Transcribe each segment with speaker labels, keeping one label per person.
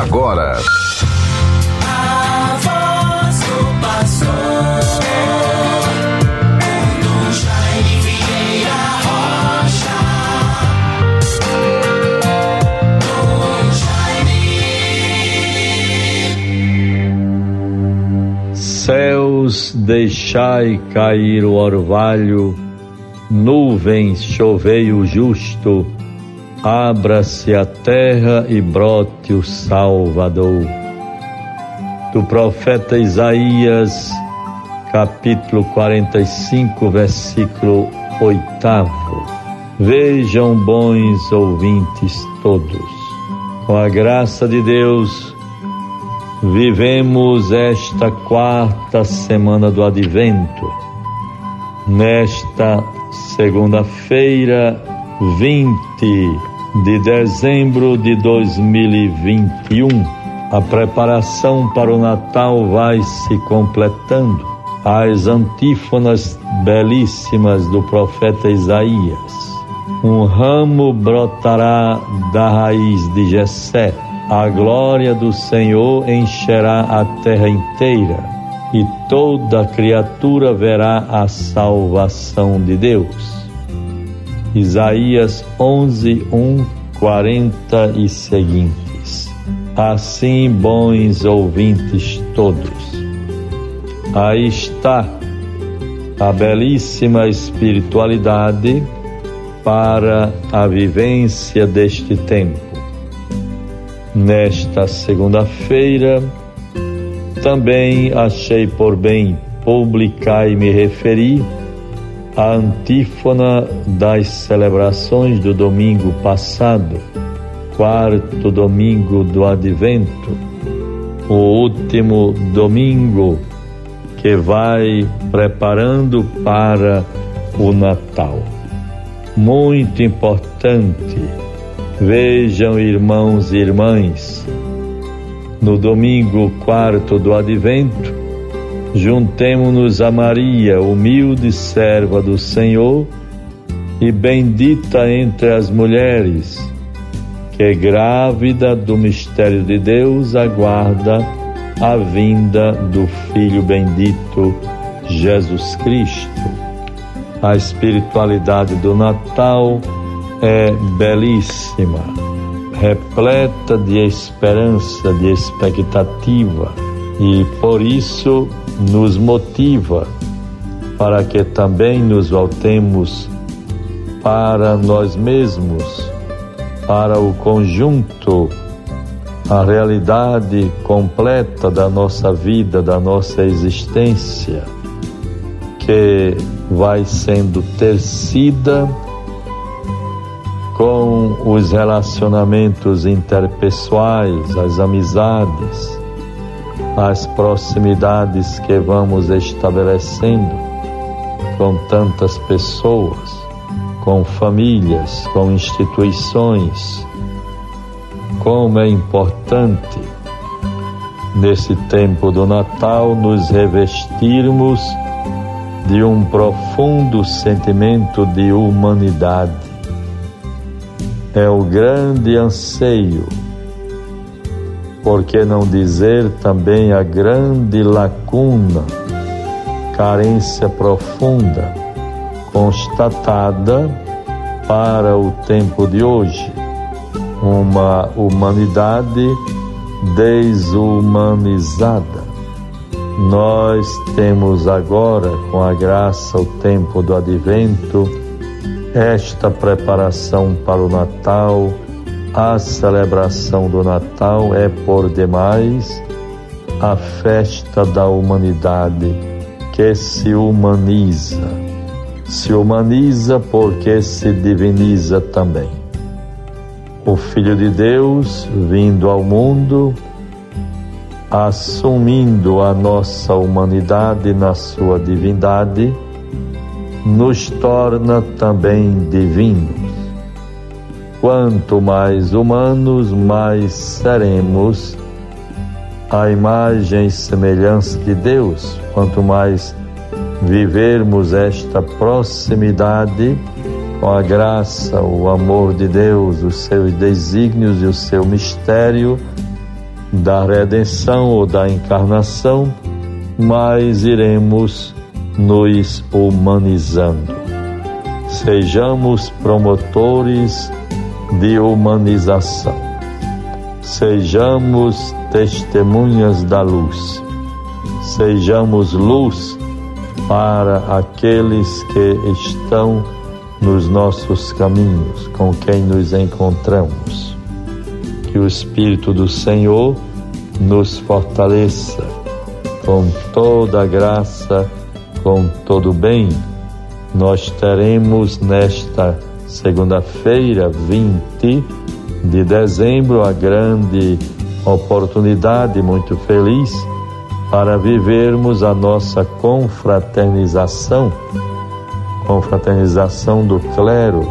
Speaker 1: agora.
Speaker 2: A voz do pastor.
Speaker 3: Céus, deixai cair o orvalho, nuvens, chovei o justo, abra-se a terra e brote o Salvador. Do profeta Isaías, capítulo 45, versículo 8. Vejam, bons ouvintes todos, com a graça de Deus, Vivemos esta quarta semana do Advento. Nesta segunda-feira, 20 de dezembro de 2021, a preparação para o Natal vai se completando. As antífonas belíssimas do profeta Isaías. Um ramo brotará da raiz de Jessé a glória do Senhor encherá a terra inteira, e toda criatura verá a salvação de Deus. Isaías 11, 1, 40 e seguintes. Assim, bons ouvintes todos, aí está a belíssima espiritualidade para a vivência deste tempo nesta segunda-feira, também achei por bem publicar e me referir à antífona das celebrações do domingo passado, quarto domingo do Advento, o último domingo que vai preparando para o Natal. Muito importante Vejam, irmãos e irmãs, no domingo quarto do advento, juntemo-nos a Maria, humilde serva do Senhor e bendita entre as mulheres, que grávida do mistério de Deus aguarda a vinda do Filho bendito Jesus Cristo. A espiritualidade do Natal é belíssima, repleta de esperança, de expectativa e por isso nos motiva para que também nos voltemos para nós mesmos, para o conjunto, a realidade completa da nossa vida, da nossa existência, que vai sendo tecida com os relacionamentos interpessoais, as amizades, as proximidades que vamos estabelecendo com tantas pessoas, com famílias, com instituições. Como é importante nesse tempo do Natal nos revestirmos de um profundo sentimento de humanidade é o grande anseio, por que não dizer também a grande lacuna, carência profunda, constatada para o tempo de hoje, uma humanidade desumanizada. Nós temos agora, com a graça, o tempo do advento, esta preparação para o Natal, a celebração do Natal é por demais a festa da humanidade que se humaniza. Se humaniza porque se diviniza também. O Filho de Deus vindo ao mundo, assumindo a nossa humanidade na sua divindade, nos torna também divinos. Quanto mais humanos, mais seremos a imagem e semelhança de Deus. Quanto mais vivermos esta proximidade com a graça, o amor de Deus, os seus desígnios e o seu mistério, da redenção ou da encarnação, mais iremos nos humanizando. Sejamos promotores de humanização. Sejamos testemunhas da luz. Sejamos luz para aqueles que estão nos nossos caminhos, com quem nos encontramos. Que o Espírito do Senhor nos fortaleça com toda a graça, com todo o bem. Nós teremos nesta segunda-feira, 20 de dezembro, a grande oportunidade muito feliz para vivermos a nossa confraternização, confraternização do clero,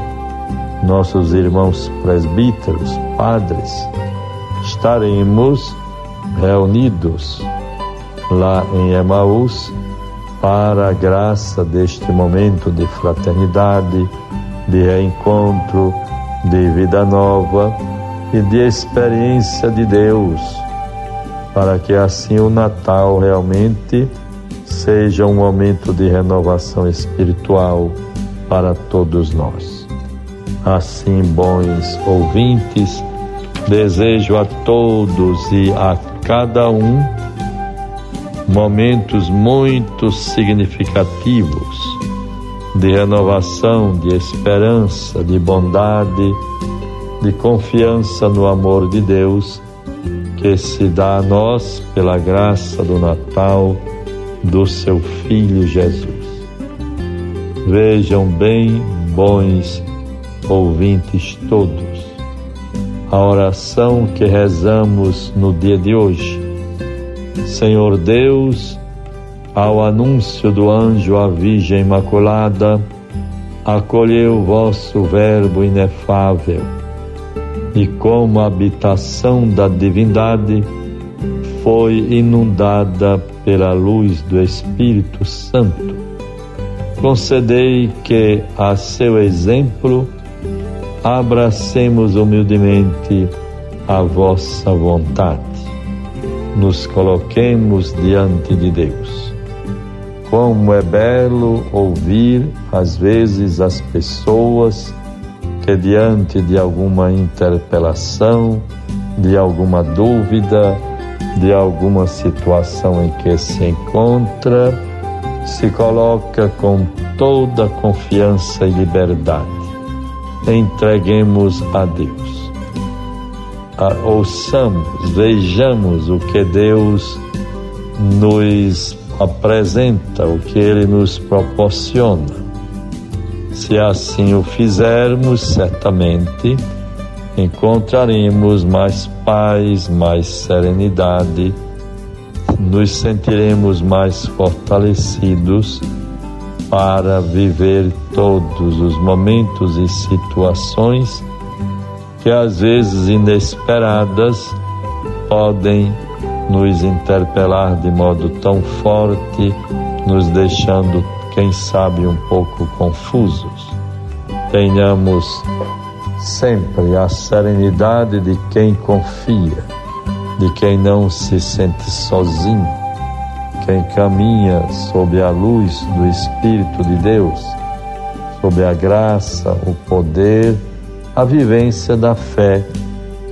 Speaker 3: nossos irmãos presbíteros, padres. Estaremos reunidos lá em Emaús para a graça deste momento de fraternidade, de reencontro, de vida nova e de experiência de Deus, para que assim o Natal realmente seja um momento de renovação espiritual para todos nós. Assim, bons ouvintes, desejo a todos e a cada um momentos muito significativos de renovação, de esperança, de bondade, de confiança no amor de Deus que se dá a nós pela graça do Natal do seu Filho Jesus. Vejam bem, bons ouvintes todos, a oração que rezamos no dia de hoje. Senhor Deus, ao anúncio do anjo à Virgem Imaculada, acolheu vosso Verbo inefável e, como habitação da divindade, foi inundada pela luz do Espírito Santo. Concedei que, a seu exemplo, abracemos humildemente a vossa vontade. Nos coloquemos diante de Deus. Como é belo ouvir, às vezes, as pessoas que, diante de alguma interpelação, de alguma dúvida, de alguma situação em que se encontra, se coloca com toda confiança e liberdade. Entreguemos a Deus. Ouçamos, vejamos o que Deus nos apresenta, o que Ele nos proporciona. Se assim o fizermos, certamente encontraremos mais paz, mais serenidade, nos sentiremos mais fortalecidos para viver todos os momentos e situações que às vezes inesperadas podem nos interpelar de modo tão forte, nos deixando, quem sabe, um pouco confusos. Tenhamos sempre a serenidade de quem confia, de quem não se sente sozinho, quem caminha sob a luz do Espírito de Deus, sob a graça, o poder, a vivência da fé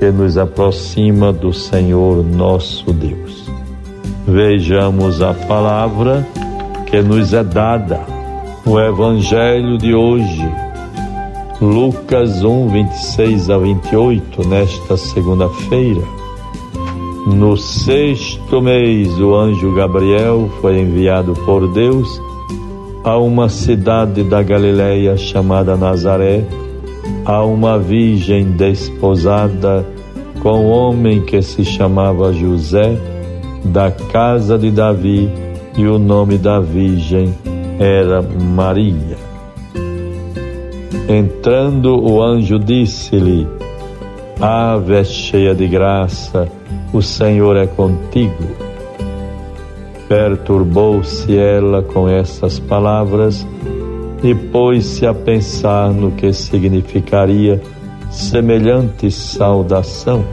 Speaker 3: que nos aproxima do Senhor nosso Deus. Vejamos a palavra que nos é dada, o Evangelho de hoje Lucas 1, 26 a 28, nesta segunda-feira. No sexto mês, o anjo Gabriel foi enviado por Deus a uma cidade da Galiléia chamada Nazaré, a uma virgem desposada com um homem que se chamava José, da casa de Davi, e o nome da virgem era Maria. Entrando, o anjo disse-lhe: Ave cheia de graça, o Senhor é contigo. Perturbou-se ela com essas palavras e pôs-se a pensar no que significaria semelhante saudação.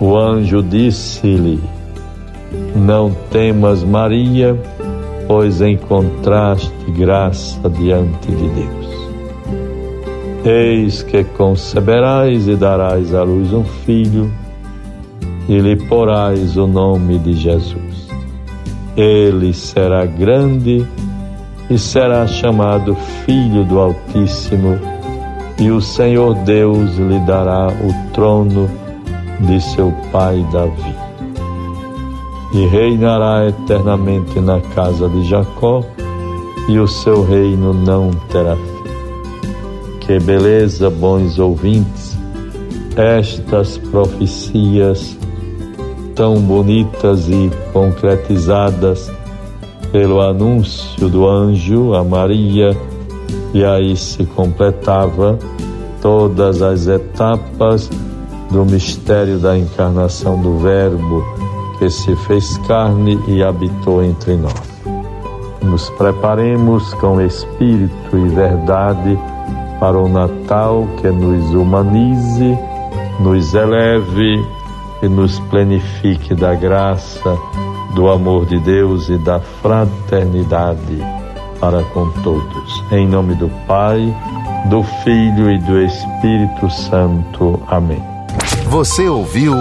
Speaker 3: O anjo disse-lhe: Não temas, Maria, pois encontraste graça diante de Deus. Eis que conceberás e darás à luz um filho, e lhe porás o nome de Jesus. Ele será grande e será chamado Filho do Altíssimo, e o Senhor Deus lhe dará o trono de seu pai Davi. E reinará eternamente na casa de Jacó, e o seu reino não terá fim. Que beleza, bons ouvintes, estas profecias tão bonitas e concretizadas pelo anúncio do anjo a Maria, e aí se completava todas as etapas do mistério da encarnação do Verbo que se fez carne e habitou entre nós. Nos preparemos com espírito e verdade para o Natal que nos humanize, nos eleve e nos plenifique da graça, do amor de Deus e da fraternidade para com todos. Em nome do Pai, do Filho e do Espírito Santo. Amém.
Speaker 1: Você ouviu